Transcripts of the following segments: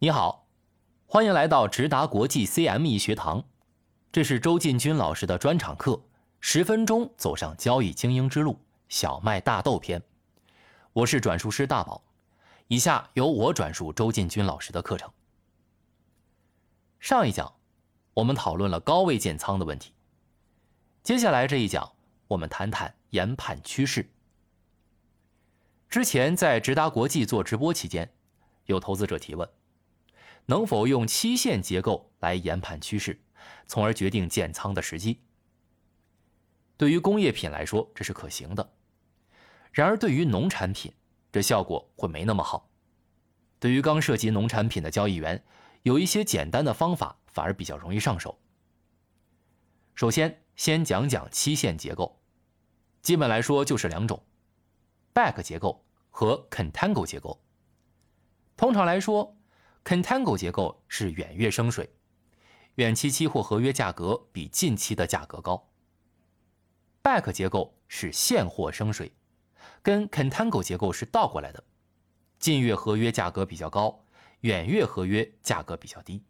你好，欢迎来到直达国际 CME 学堂，这是周进军老师的专场课，十分钟走上交易精英之路，小麦大豆篇。我是转述师大宝，以下由我转述周进军老师的课程。上一讲我们讨论了高位建仓的问题，接下来这一讲我们谈谈研判趋势。之前在直达国际做直播期间，有投资者提问。能否用期限结构来研判趋势，从而决定建仓的时机？对于工业品来说，这是可行的；然而，对于农产品，这效果会没那么好。对于刚涉及农产品的交易员，有一些简单的方法反而比较容易上手。首先，先讲讲期限结构，基本来说就是两种：back 结构和 contango 结构。通常来说，Contango 结构是远月升水，远期期货合约价格比近期的价格高。Back 结构是现货升水，跟 Contango 结构是倒过来的，近月合约价格比较高，远月合约价格比较低。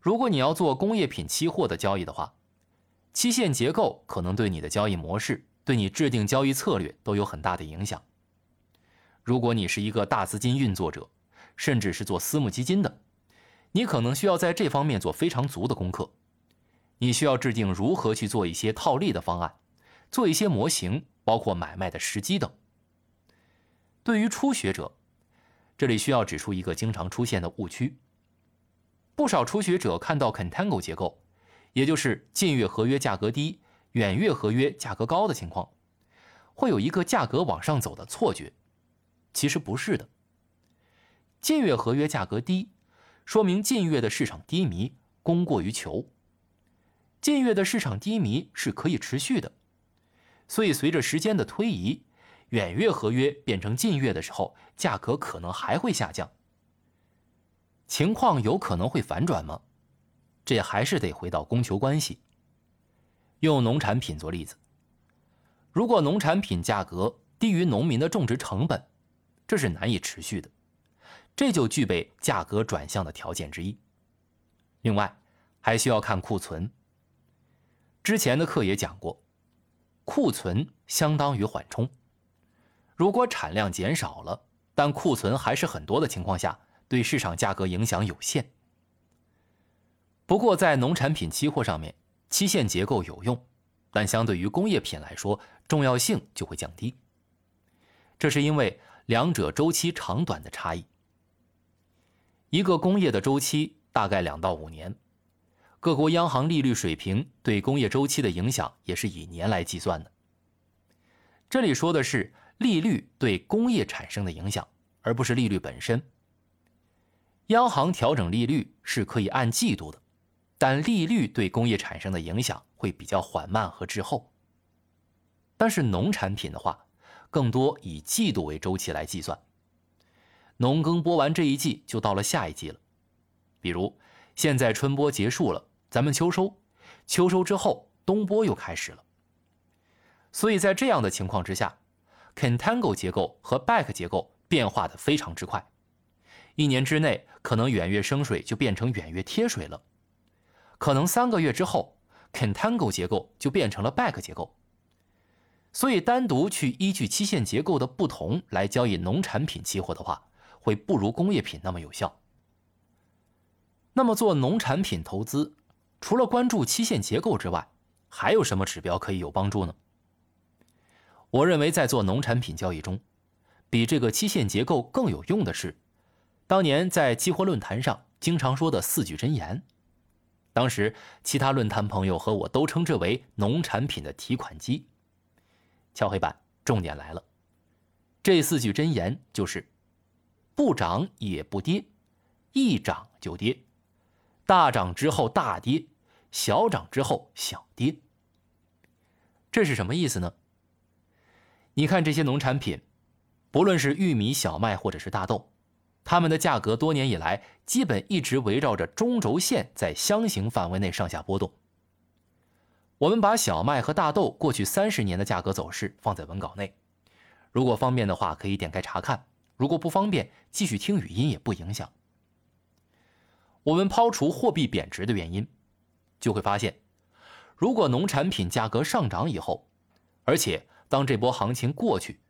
如果你要做工业品期货的交易的话，期限结构可能对你的交易模式、对你制定交易策略都有很大的影响。如果你是一个大资金运作者，甚至是做私募基金的，你可能需要在这方面做非常足的功课。你需要制定如何去做一些套利的方案，做一些模型，包括买卖的时机等。对于初学者，这里需要指出一个经常出现的误区：不少初学者看到 contango 结构，也就是近月合约价格低、远月合约价格高的情况，会有一个价格往上走的错觉。其实不是的。近月合约价格低，说明近月的市场低迷，供过于求。近月的市场低迷是可以持续的，所以随着时间的推移，远月合约变成近月的时候，价格可能还会下降。情况有可能会反转吗？这还是得回到供求关系。用农产品做例子，如果农产品价格低于农民的种植成本，这是难以持续的。这就具备价格转向的条件之一。另外，还需要看库存。之前的课也讲过，库存相当于缓冲。如果产量减少了，但库存还是很多的情况下，对市场价格影响有限。不过，在农产品期货上面，期限结构有用，但相对于工业品来说，重要性就会降低。这是因为两者周期长短的差异。一个工业的周期大概两到五年，各国央行利率水平对工业周期的影响也是以年来计算的。这里说的是利率对工业产生的影响，而不是利率本身。央行调整利率是可以按季度的，但利率对工业产生的影响会比较缓慢和滞后。但是农产品的话，更多以季度为周期来计算。农耕播完这一季，就到了下一季了。比如，现在春播结束了，咱们秋收，秋收之后，冬播又开始了。所以在这样的情况之下，contango 结构和 back 结构变化的非常之快，一年之内可能远月升水就变成远月贴水了，可能三个月之后，contango 结构就变成了 back 结构。所以，单独去依据期限结构的不同来交易农产品期货的话，会不如工业品那么有效。那么做农产品投资，除了关注期限结构之外，还有什么指标可以有帮助呢？我认为在做农产品交易中，比这个期限结构更有用的是，当年在期货论坛上经常说的四句真言。当时其他论坛朋友和我都称之为农产品的提款机。敲黑板，重点来了，这四句真言就是。不涨也不跌，一涨就跌；大涨之后大跌，小涨之后小跌。这是什么意思呢？你看这些农产品，不论是玉米、小麦或者是大豆，它们的价格多年以来基本一直围绕着中轴线在箱形范围内上下波动。我们把小麦和大豆过去三十年的价格走势放在文稿内，如果方便的话，可以点开查看。如果不方便，继续听语音也不影响。我们抛除货币贬值的原因，就会发现，如果农产品价格上涨以后，而且当这波行情过去，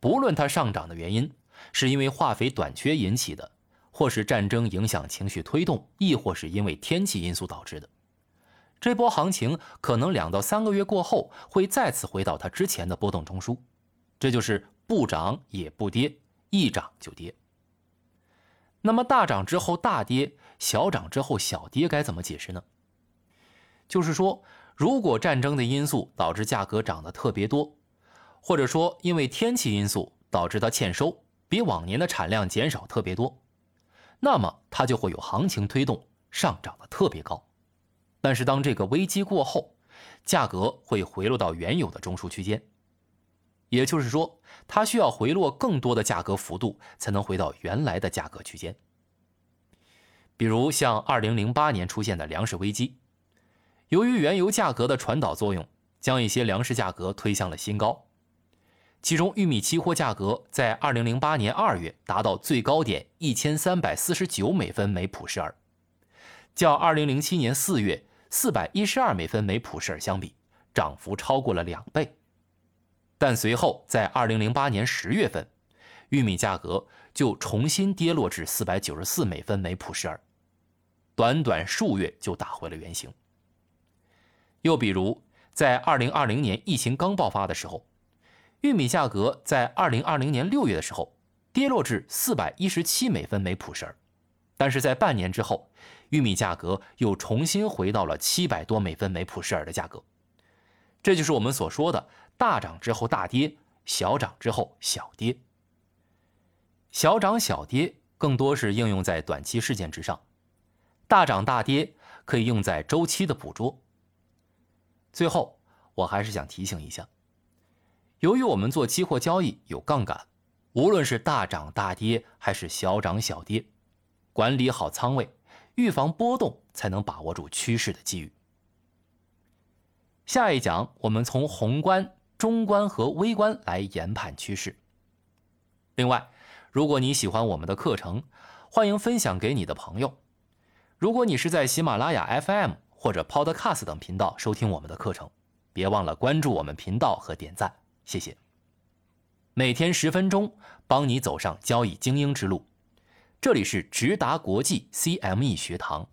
不论它上涨的原因是因为化肥短缺引起的，或是战争影响情绪推动，亦或是因为天气因素导致的，这波行情可能两到三个月过后会再次回到它之前的波动中枢，这就是不涨也不跌，一涨就跌。那么大涨之后大跌，小涨之后小跌该怎么解释呢？就是说，如果战争的因素导致价格涨得特别多，或者说因为天气因素导致它欠收，比往年的产量减少特别多，那么它就会有行情推动上涨的特别高。但是当这个危机过后，价格会回落到原有的中枢区间，也就是说。它需要回落更多的价格幅度，才能回到原来的价格区间。比如像2008年出现的粮食危机，由于原油价格的传导作用，将一些粮食价格推向了新高。其中，玉米期货价格在2008年2月达到最高点1349美分每普什尔，较2007年4月412美分每普什尔相比，涨幅超过了两倍。但随后，在二零零八年十月份，玉米价格就重新跌落至四百九十四美分每普什尔，短短数月就打回了原形。又比如，在二零二零年疫情刚爆发的时候，玉米价格在二零二零年六月的时候跌落至四百一十七美分每普什尔，但是在半年之后，玉米价格又重新回到了七百多美分每普什尔的价格，这就是我们所说的。大涨之后大跌，小涨之后小跌。小涨小跌更多是应用在短期事件之上，大涨大跌可以用在周期的捕捉。最后，我还是想提醒一下，由于我们做期货交易有杠杆，无论是大涨大跌还是小涨小跌，管理好仓位，预防波动，才能把握住趋势的机遇。下一讲我们从宏观。中观和微观来研判趋势。另外，如果你喜欢我们的课程，欢迎分享给你的朋友。如果你是在喜马拉雅 FM 或者 Podcast 等频道收听我们的课程，别忘了关注我们频道和点赞，谢谢。每天十分钟，帮你走上交易精英之路。这里是直达国际 CME 学堂。